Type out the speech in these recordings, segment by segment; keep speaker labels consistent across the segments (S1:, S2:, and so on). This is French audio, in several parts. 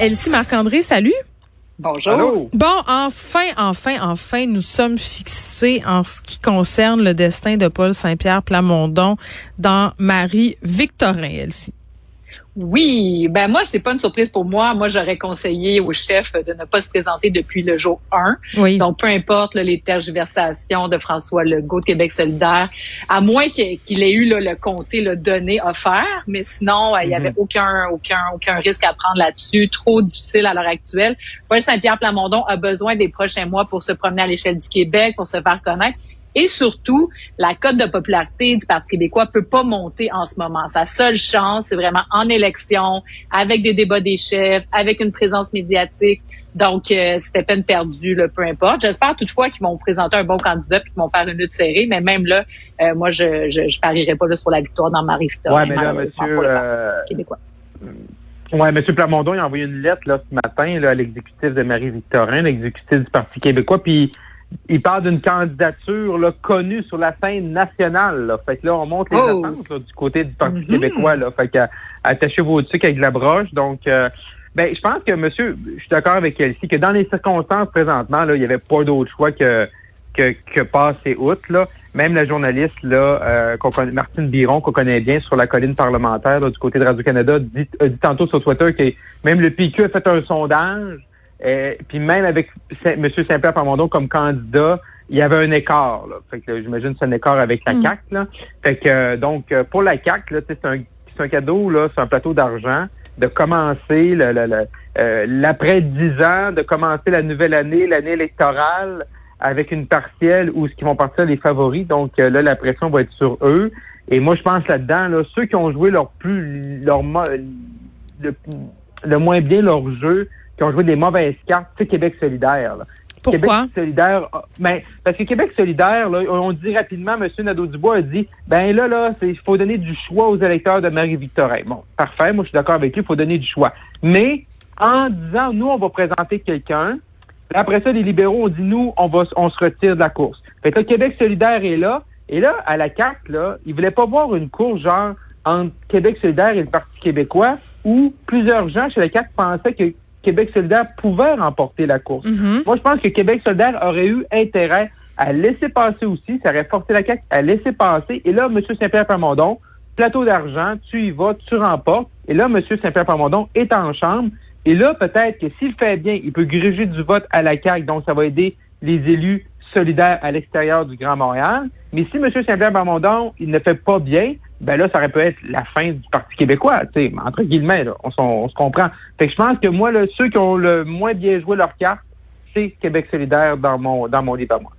S1: Elsie Marc-André, salut.
S2: Bonjour.
S1: Bon, enfin, enfin, enfin, nous sommes fixés en ce qui concerne le destin de Paul Saint-Pierre Plamondon dans Marie-Victorin, Elsie.
S2: Oui, ben moi c'est pas une surprise pour moi. Moi j'aurais conseillé au chef de ne pas se présenter depuis le jour 1.
S1: Oui.
S2: Donc peu importe là, les tergiversations de François Legault de Québec solidaire, à moins qu'il ait eu là, le comté le donné offert, mais sinon il y avait aucun aucun aucun risque à prendre là-dessus, trop difficile à l'heure actuelle. Paul Saint-Pierre Plamondon a besoin des prochains mois pour se promener à l'échelle du Québec, pour se faire connaître. Et surtout, la cote de popularité du Parti québécois peut pas monter en ce moment. Sa seule chance, c'est vraiment en élection, avec des débats des chefs, avec une présence médiatique. Donc, euh, c'était peine perdue, là, peu importe. J'espère toutefois qu'ils vont présenter un bon candidat et qu'ils vont faire une lutte serrée. Mais même là, euh, moi, je, je, je parierais pas là, sur la victoire dans Marie-Victorin.
S3: Ouais, mais là, monsieur, euh,
S2: québécois.
S3: Ouais, M. Plamondon, il a envoyé une lettre là, ce matin là, à l'exécutif de Marie-Victorin, l'exécutif du Parti québécois, puis il parle d'une candidature là, connue sur la scène nationale. Là. Fait que là, on monte les
S2: Oh.
S3: attentes là, du côté du Parti
S2: Mhm.
S3: québécois. Là. Fait que euh, attachez vos trucs avec de la broche. Donc euh, ben, je pense que monsieur, je suis d'accord avec Elsie, que dans les circonstances présentement, là, il n'y avait pas d'autre choix que que, que passer outre. Là. Même la journaliste là, euh, qu'on connaît, Martine Biron, qu'on connaît bien sur la colline parlementaire là, du côté de Radio-Canada, dit, a dit tantôt sur Twitter que même le PQ a fait un sondage euh, puis même avec M. Saint-Pierre Plamondon comme candidat, il y avait un écart. Là. Fait que j'imagine que c'est un écart avec la
S1: Mm.
S3: CAC. Là. Fait que euh, donc euh, pour la CAC, c'est un un cadeau, là, c'est un plateau d'argent de commencer le, le, le, euh, l'après dix ans, de commencer la nouvelle année, l'année électorale, avec une partielle où ce qui vont partir les favoris. Donc euh, là, la pression va être sur eux. Et moi, je pense là-dedans, là, ceux qui ont joué leur plus leur le moins bien leur jeu, qui ont joué des mauvaises cartes, c'est Québec solidaire. Là.
S1: Pourquoi?
S3: Québec solidaire, ah, ben, parce que Québec solidaire, là, on dit rapidement, M. Nadeau-Dubois a dit, ben là, là, il faut donner du choix aux électeurs de Marie-Victorin. Bon, parfait, moi je suis d'accord avec lui, il faut donner du choix. Mais en disant, nous, on va présenter quelqu'un, après ça, les libéraux ont dit, nous, on va, on se retire de la course. Fait que là, Québec solidaire est là, et là, à la carte, là, ils voulaient pas voir une course genre entre Québec solidaire et le Parti québécois, où plusieurs gens chez la CAQ pensaient que Québec solidaire pouvait remporter la course.
S1: Mhm.
S3: Moi, je pense que Québec solidaire aurait eu intérêt à laisser passer aussi. Ça aurait forcé la CAQ à laisser passer. Et là, M. Saint-Pierre Plamondon, plateau d'argent, tu y vas, tu remportes. Et là, M. Saint-Pierre Plamondon est en chambre. Et là, peut-être que s'il fait bien, il peut gruger du vote à la CAQ. Donc, ça va aider les élus solidaires à l'extérieur du Grand Montréal. Mais si M. Saint-Pierre Plamondon, il ne fait pas bien, ben là, ça aurait pu être la fin du Parti québécois, tu sais, entre guillemets, là, on, se comprend. Fait que je pense que moi, là, ceux qui ont le moins bien joué leur carte, c'est Québec solidaire dans mon dans mon livre à moi.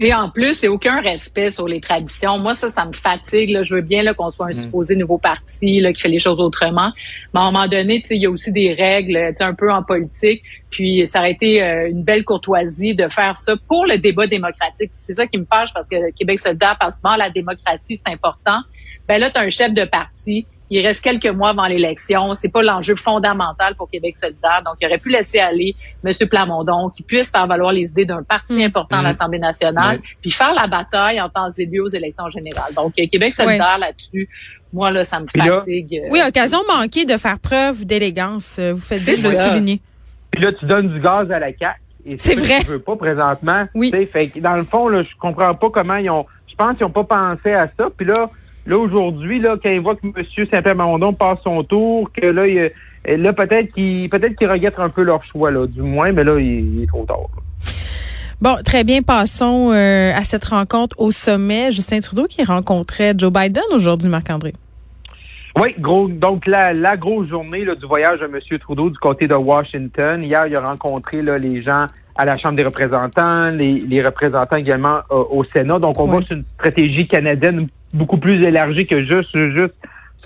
S2: Et en plus, c'est aucun respect sur les traditions. Moi, ça, ça me fatigue. Là. Je veux bien qu'on soit un supposé nouveau parti là, qui fait les choses autrement. Mais à un moment donné, il y a aussi des règles un peu en politique. Puis ça aurait été euh, une belle courtoisie de faire ça pour le débat démocratique. C'est ça qui me fâche parce que Québec solidaire parle souvent la démocratie, c'est important. Ben là, tu as un chef de parti. Il reste quelques mois avant l'élection. C'est pas l'enjeu fondamental pour Québec solidaire. Donc, il aurait pu laisser aller M. Plamondon, qui puisse faire valoir les idées d'un parti
S1: Mm.
S2: important à
S3: Mm.
S2: l'Assemblée nationale, puis faire la bataille en temps et lieu aux élections générales. Donc, euh, Québec solidaire là-dessus, moi, là, ça me
S3: Puis
S2: fatigue. euh,
S1: Oui, occasion manquée de faire preuve d'élégance. Euh, Vous faites bien de le souligner.
S3: Puis là, tu donnes du gaz à la CAQ. Et
S1: C'est vrai.
S3: que Tu veux pas présentement.
S1: Oui.
S3: Fait que dans le fond, là, je comprends pas comment ils ont. Je pense qu'ils ont pas pensé à ça. Puis là, là aujourd'hui, là, quand ils voient que M. Saint-Pierre Plamondon passe son tour, que là, il- là peut-être qu'ils peut-être qu'ils regrettent un peu leur choix, là, du moins, mais là, il, il est trop tard. là.
S1: Bon, très bien. Passons euh, à cette rencontre au sommet. Justin Trudeau qui rencontrait Joe Biden aujourd'hui, Marc-André.
S3: Oui, gros, donc la, la grosse journée là, du voyage de M. Trudeau du côté de Washington. Hier, il a rencontré là, les gens à la Chambre des représentants, les, les représentants également euh, au Sénat. Donc, on
S1: Oui.
S3: voit sur une stratégie canadienne beaucoup plus élargie que juste, juste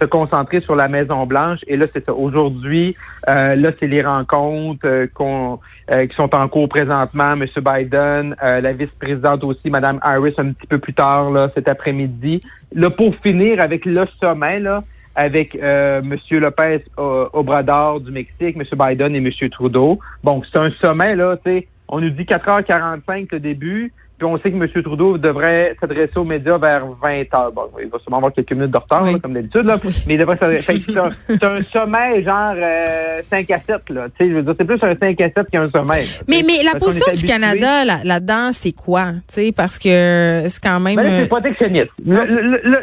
S3: se concentrer sur la Maison Blanche. Et là, c'est ça. Aujourd'hui, euh, là, c'est les rencontres euh, qu'on, euh, qui sont en cours présentement. M. Biden, euh, la vice-présidente aussi, Mme Harris, un petit peu plus tard, là, cet après-midi. Là, pour finir avec le sommet, là, avec euh, M. Lopez Obrador du Mexique, M. Biden et M. Trudeau. Bon, c'est un sommet, là, tu sais, on nous dit 4h45 le début, Puis on sait que M. Trudeau devrait s'adresser aux médias vers 20 heures. Bon, il va sûrement avoir quelques minutes de retard, comme d'habitude, là. mais il devrait s'adresser. c'est un, sommet genre 5 euh, à 7, là. Tu sais, je veux dire, c'est plus un 5 à 7 qu'un sommet.
S1: mais, mais la position du Canada là-dedans, c'est quoi? Tu sais, parce que c'est quand même.
S3: Ben c'est protectionniste. Là,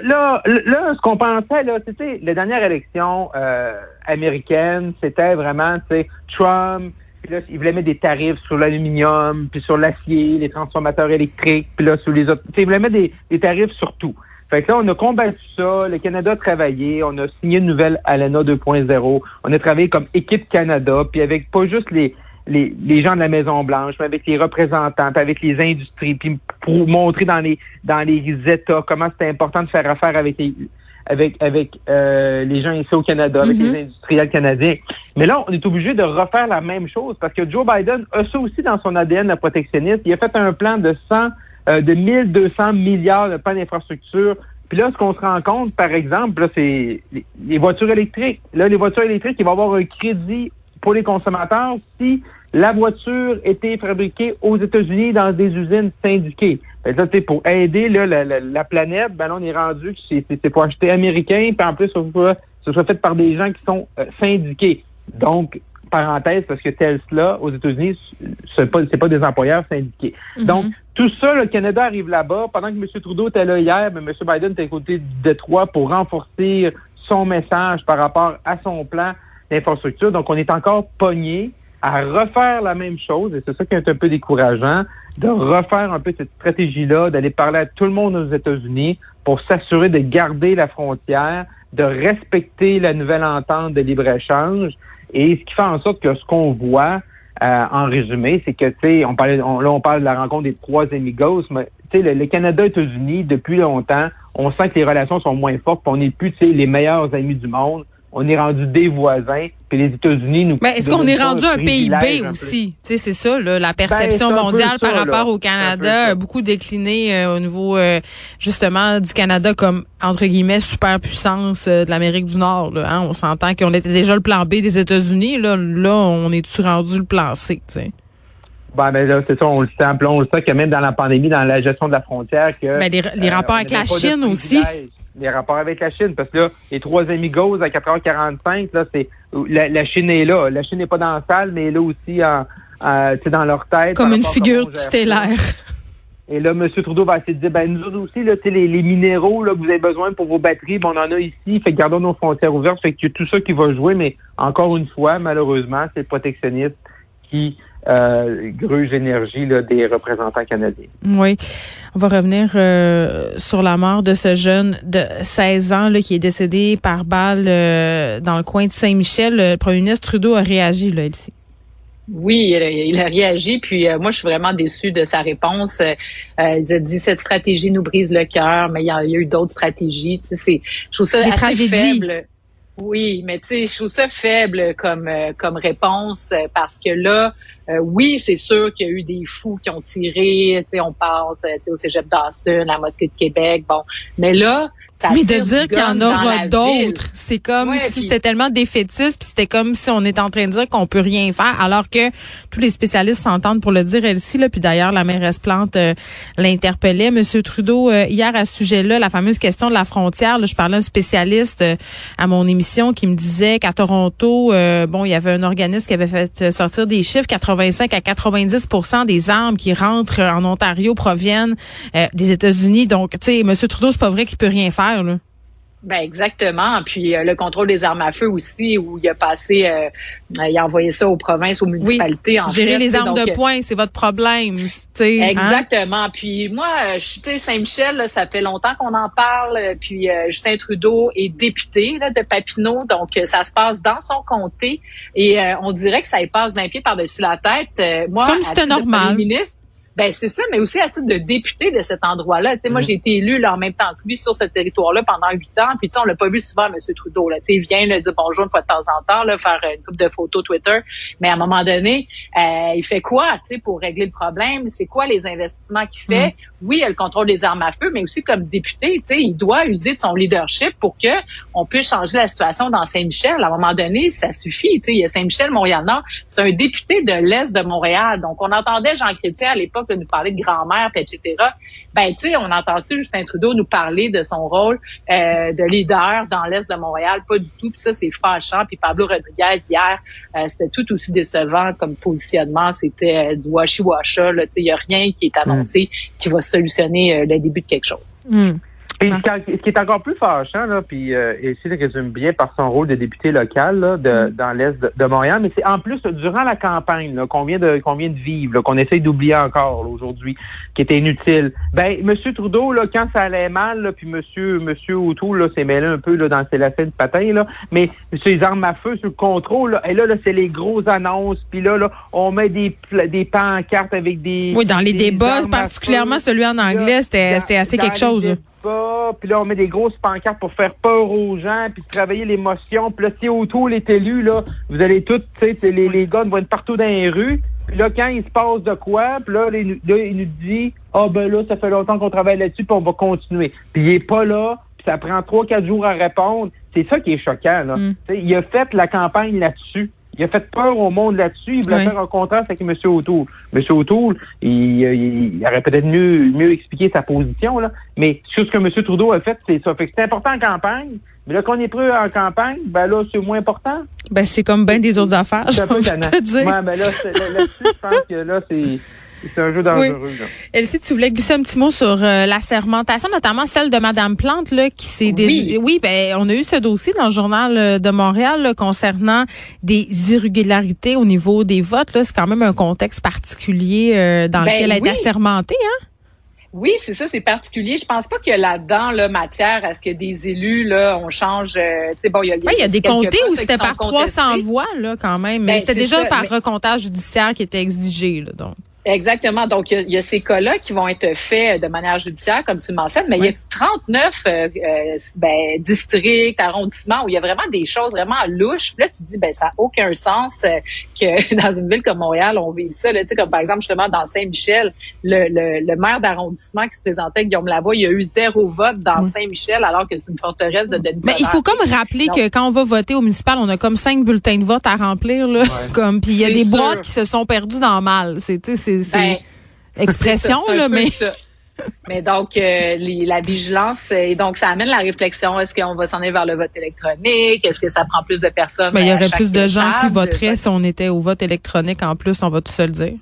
S3: là, là, ce qu'on pensait, là, tu sais, les dernières élections euh, américaines, c'était vraiment, tu sais, Trump, puis là, ils voulaient mettre des tarifs sur l'aluminium, puis sur l'acier, les transformateurs électriques, puis là, sur les autres. Ils voulaient mettre des, tarifs sur tout. Fait que là, on a combattu ça. Le Canada a travaillé. On a signé une nouvelle ALENA 2.0. On a travaillé comme équipe Canada, puis avec pas juste les, les, les gens de la Maison-Blanche, mais avec les représentants, puis avec les industries, puis pour montrer dans les dans les États comment c'était important de faire affaire avec les, avec avec euh, les gens ici au Canada, avec les mhm. industriels canadiens. Mais là, on est obligé de refaire la même chose parce que Joe Biden a ça aussi dans son ADN la protectionniste. Il a fait un plan de 100 euh, de 1200 milliards de plans d'infrastructure. Puis là, ce qu'on se rend compte, par exemple, c'est les, voitures électriques. Là, les voitures électriques, il va y avoir un crédit pour les consommateurs si la voiture était fabriquée aux États-Unis dans des usines syndiquées. Fait là, pour aider là, la, planète, ben là, on est rendu que c'est pour acheter américain, puis en plus, ce soit fait par des gens qui sont euh, syndiqués. Donc, parenthèse, parce que Tesla, aux États-Unis, c'est pas, pas des employeurs syndiqués. Mm-hmm. Donc, tout ça, le Canada arrive là-bas. Pendant que M. Trudeau était là hier, mais ben, M. Biden était à côté de Détroit pour renforcer son message par rapport à son plan d'infrastructure. Donc, on est encore pogné à refaire la même chose, et c'est ça qui est un peu décourageant, de refaire un peu cette stratégie-là, d'aller parler à tout le monde aux États-Unis pour s'assurer de garder la frontière, de respecter la nouvelle entente de libre-échange. Et ce qui fait en sorte que ce qu'on voit, euh, en résumé, c'est que, tu sais, on parlait, là, on parle de la rencontre des trois amigos, mais, tu sais, le, Canada et les États-Unis, depuis longtemps, on sent que les relations sont moins fortes, on n'est plus, tu sais, les meilleurs amis du monde on est rendu des voisins, puis les États-Unis nous.
S1: Mais est-ce qu'on est rendu un PIB aussi? Tu sais, c'est ça, là, la perception ben, mondiale par rapport au Canada a beaucoup décliné euh, au niveau euh, justement du Canada comme entre guillemets superpuissance euh, de l'Amérique du Nord. Là, hein? On s'entend qu'on était déjà le plan B des États-Unis. Là, là, on est-tu rendu le plan C Tu sais?
S3: Ben, ben là, c'est ça, on le sait. On le sait que même dans la pandémie, dans la gestion de la frontière, que.
S1: Ben, les, rapports avec la Chine aussi
S3: les rapports avec la Chine, parce que là, les trois amigos à 4h45, là, c'est la, Chine est là. La Chine n'est pas dans la salle, mais elle est là aussi en, dans leur tête.
S1: Comme une figure stellaire.
S3: Et là, M. Trudeau va essayer de dire, ben nous aussi, là, les, les minéraux là, que vous avez besoin pour vos batteries, ben, on en a ici, fait que gardons nos frontières ouvertes, fait que tout ça qui va jouer, mais encore une fois, malheureusement, c'est le protectionniste qui euh, gruge des représentants canadiens.
S1: Oui. On va revenir euh, sur la mort de ce jeune de 16 ans là, qui est décédé par balle euh, dans le coin de Saint-Michel. Le premier ministre Trudeau a réagi là ici.
S2: Oui, il a, réagi, puis euh, moi je suis vraiment déçue de sa réponse. il a dit cette stratégie nous brise le cœur, mais il y a, eu d'autres stratégies. Tu sais, je trouve ça assez faible. Oui, mais tu sais, je trouve ça faible comme euh, comme réponse euh, parce que là, euh, oui, c'est sûr qu'il y a eu des fous qui ont tiré. Tu sais, on pense au Cégep Dawson, la mosquée de Québec, bon, mais là,
S1: mais de dire qu'il y en aura d'autres, c'est comme si c'était tellement défaitiste, puis c'était comme si on était en train de dire qu'on peut rien faire, alors que tous les spécialistes s'entendent pour le dire elle-ci. Là, puis d'ailleurs, la mairesse Plante euh, l'interpellait. Monsieur Trudeau, euh, hier à ce sujet-là, la fameuse question de la frontière, là, je parlais à un spécialiste euh, à mon émission qui me disait qu'à Toronto, bon, il y avait un organisme qui avait fait sortir des chiffres, 85 à 90% des armes qui rentrent en Ontario proviennent des États-Unis. Donc, tu sais, Monsieur Trudeau, c'est pas vrai qu'il peut rien faire
S2: ben exactement. Puis euh, le contrôle des armes à feu aussi, où il a passé, euh, il a envoyé ça aux provinces, aux municipalités.
S1: Oui, gérer les armes de poing, c'est votre problème. Hein?
S2: Exactement. Puis moi, je suis Saint-Michel, ça fait longtemps qu'on en parle. Puis euh, Justin Trudeau est député de Papineau, donc ça se passe dans son comté et on dirait que ça y passe d'un pied par-dessus la tête. moi,
S1: comme c'était normal.
S2: Ministre, ben c'est ça, mais aussi à titre de député de cet endroit-là. Tu sais, moi, mhm. j'ai été élu là, en même temps que lui sur ce territoire-là pendant huit ans. Puis tu sais, on l'a pas vu souvent, M. Trudeau. Là, tu sais, il vient là, dire bonjour une fois de temps en temps, là, faire une coupe de photos Twitter. Mais à un moment donné, euh, il fait quoi, tu sais, pour régler le problème? C'est quoi les investissements qu'il fait? Mhm. Oui, il a le contrôle des armes à feu, mais aussi comme député, tu sais, il doit user de son leadership pour que on puisse changer la situation dans Saint-Michel. À un moment donné, ça suffit. Tu sais, il y a Saint-Michel, Montréal-Nord. C'est un député de l'est de Montréal. Donc, on entendait Jean Chrétien à l'époque l'époque, de nous parler de grand-mère, etc. Ben, tu sais, on a entendu Justin Trudeau nous parler de son rôle euh, de leader dans l'Est de Montréal? Pas du tout. Puis ça, c'est fâchant. Puis Pablo Rodriguez, hier, euh, c'était tout aussi décevant comme positionnement. C'était du washi-washa. Il n'y a rien qui est annoncé qui va solutionner le début de quelque chose.
S3: Hmm. Et ce qui est encore plus fâchant, là, puis euh, et résume bien par son rôle de député local là, de, mm. dans l'est de, Montréal, mais c'est en plus durant la campagne qu'on vient de qu'on vient de vivre, qu'on essaye d'oublier encore aujourd'hui, qui était inutile. Ben, Monsieur Trudeau, là, quand ça allait mal, là, puis Monsieur Monsieur O'Toole s'est mêlé un peu là, dans ses lacets de patin, là, mais sur les armes à feu, sur le contrôle, là, et là, là c'est les grosses annonces, puis là, là, on met des des pancartes avec des
S1: Oui, dans les débats, particulièrement celui en anglais, c'était c'était assez quelque chose
S3: pas, puis là, on met des grosses pancartes pour faire peur aux gens, puis travailler l'émotion. Puis là, si autour est élu, là, vous allez tous, tu sais, les, les gars vont être partout dans les rues. Puis là, quand il se passe de quoi, puis là, il nous dit Ah oh, ben là, ça fait longtemps qu'on travaille là-dessus, puis on va continuer. Puis il est pas là, puis ça prend trois, quatre jours à répondre. C'est ça qui est choquant, là. Mm. Il a fait la campagne là-dessus. Il a fait peur au monde là-dessus. Il voulait faire un contraste avec M. O'Toole. M. O'Toole, il, il, aurait peut-être mieux, mieux expliqué sa position, là. Mais sur ce que M. Trudeau a fait, c'est ça. Fait que c'est important en campagne. Mais là, qu'on est prêt en campagne, ben là, c'est moins important.
S1: Ben, c'est comme bien des autres affaires. C'est un peu
S3: Ouais, ben là, là-dessus, je pense que là, c'est c'est un jeu dangereux. Oui.
S1: Elsie, tu voulais glisser un petit mot sur euh, la sermentation, notamment celle de Madame Plante, là, qui s'est oui. oui, ben on a eu ce dossier dans le journal euh, de Montréal concernant des irrégularités au niveau des votes. Là, c'est quand même un contexte particulier euh, dans ben lequel elle est assermentée, hein?
S2: Oui, c'est ça, c'est particulier. Je pense pas que là-dedans, là, matière à ce que des élus, là, on change. Euh,
S1: bon, il y a, y a des comtés où c'était par 300 voix, là, quand même. Mais ben, c'était déjà par recomptage judiciaire qui était exigé, là, donc.
S2: Exactement. Donc, il y, a, ces cas-là qui vont être faits de manière judiciaire, comme tu mentionnes, mais il y a 39 euh, euh, ben, districts, arrondissements où il y a vraiment des choses vraiment louches. Puis là, tu te dis, ben ça n'a aucun sens euh, que dans une ville comme Montréal, on vive ça. Là, tu sais, comme par exemple, justement, dans Saint-Michel, le, le, maire d'arrondissement qui se présentait, Guillaume Lavoie, il y a eu zéro vote dans Saint-Michel, alors que c'est une forteresse de demi
S1: Mais il faut comme rappeler que quand on va voter au municipal, on a comme cinq bulletins de vote à remplir. Là, comme Puis il y a des boîtes qui se sont perdues dans le mal. C'est c'est ben, expression, là, mais.
S2: Mais donc, euh, la vigilance, et donc ça amène la réflexion. Est-ce qu'on va s'en aller vers le vote électronique? Est-ce que ça prend plus de personnes?
S1: Mais ben, il y aurait plus de gens qui voteraient si on était au vote électronique en plus, on va tout se le dire.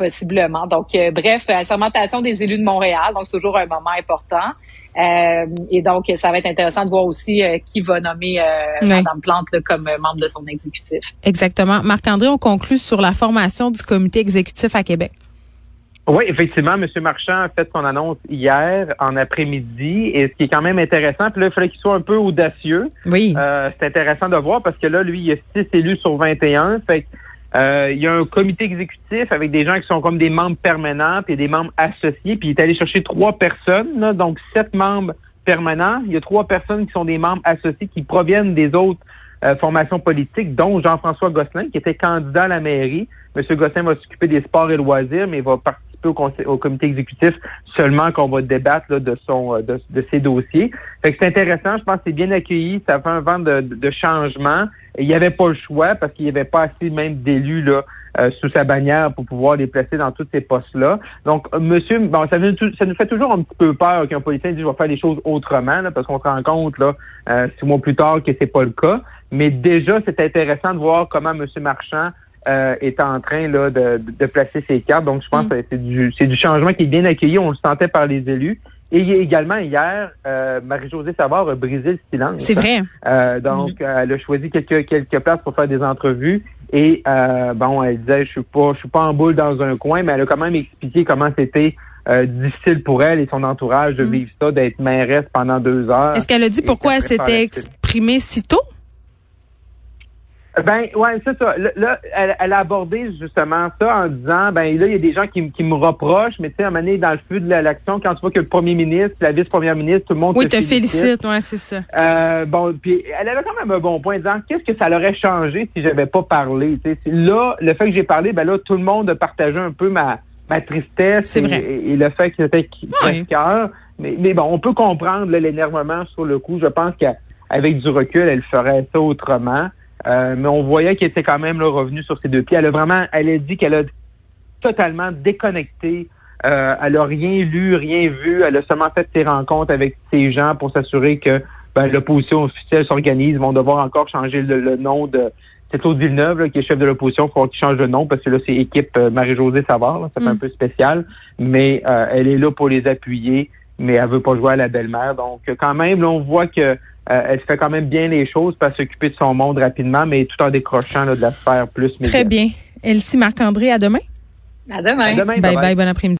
S2: Possiblement. Donc, euh, bref, la sermentation des élus de Montréal, donc c'est toujours un moment important. Euh, et donc, ça va être intéressant de voir aussi qui va nommer Mme Plante comme membre de son exécutif.
S1: Exactement. Marc-André, on conclut sur la formation du comité exécutif à Québec.
S3: Oui, effectivement, M. Marchand a fait son annonce hier en après-midi. Et ce qui est quand même intéressant, puis là, il fallait qu'il soit un peu audacieux.
S1: Oui.
S3: Euh, c'est intéressant de voir parce que là, lui, il y a six élus sur 21. Fait euh, il y a un comité exécutif avec des gens qui sont comme des membres permanents et des membres associés. Puis il est allé chercher trois personnes, donc sept membres permanents. Il y a trois personnes qui sont des membres associés qui proviennent des autres euh, formations politiques, dont Jean-François Gosselin, qui était candidat à la mairie. Monsieur Gosselin va s'occuper des sports et loisirs, mais il va participer au, comité exécutif seulement qu'on va débattre de son euh, de, ses dossiers. Fait que c'est intéressant, je pense que c'est bien accueilli, ça fait un vent de, de changement. il n'y avait pas le choix parce qu'il n'y avait pas assez même d'élus là euh, sous sa bannière pour pouvoir les placer dans tous ces postes-là. Donc, euh, monsieur, bon, ça, nous, ça nous fait toujours un petit peu peur qu'un politicien dise je vais faire les choses autrement, parce qu'on se rend compte là, six mois plus tard que c'est pas le cas. Mais déjà, c'est intéressant de voir comment M. Marchand euh, est en train là, de, de, placer ses cartes. Donc, je pense mm. que c'est du, c'est du changement qui est bien accueilli. On le sentait par les élus. Et également, hier, euh, Marie-Josée Savard a brisé le silence.
S1: C'est vrai.
S3: Euh, donc, mm. elle a choisi quelques, quelques places pour faire des entrevues. Et bon, elle disait, je suis pas, je suis pas en boule dans un coin, mais elle a quand même expliqué comment c'était difficile pour elle et son entourage de mm. vivre ça, d'être mairesse pendant deux heures.
S1: Est-ce qu'elle a dit pourquoi elle s'était exprimée si tôt?
S3: Ben ouais, c'est ça. Là, elle, a abordé justement ça en disant ben là, il y a des gens qui, me reprochent, mais tu sais, à un moment donné, dans le feu de l'action, quand tu vois que le premier ministre, la vice-première ministre, tout le monde
S1: oui, te, félicite. ouais, c'est ça.
S3: Euh, bon, puis elle avait quand même un bon point, disant qu'est-ce que ça l'aurait changé si j'avais pas parlé. sais? Là, le fait que j'ai parlé, ben là, tout le monde a partagé un peu ma, ma tristesse
S1: et,
S3: et, le fait que c'était cœur. Mais, mais bon, on peut comprendre l'énervement sur le coup. Je pense qu'avec du recul, elle ferait ça autrement. Euh, mais on voyait qu'elle était quand même là, revenue sur ses deux pieds. Elle a vraiment, elle a dit qu'elle a totalement déconnectée. Euh, elle a rien lu, rien vu. Elle a seulement fait ses rencontres avec ces gens pour s'assurer que ben, l'opposition officielle s'organise. Ils vont devoir encore changer le, nom de... C'est Claude Villeneuve qui est chef de l'opposition. Il faut qu'il change de nom parce que là, c'est équipe euh, Marie-Josée Savard. ça fait un mm. peu spécial. Mais euh, elle est là pour les appuyer, mais elle veut pas jouer à la belle-mère. Donc, quand même, là, on voit que elle fait quand même bien les choses, pour s'occuper de son monde rapidement, mais tout en décrochant de la sphère plus
S1: Très bien. Elsie Marc-André, à demain.
S2: À demain.
S1: bye, bye, bon après-midi.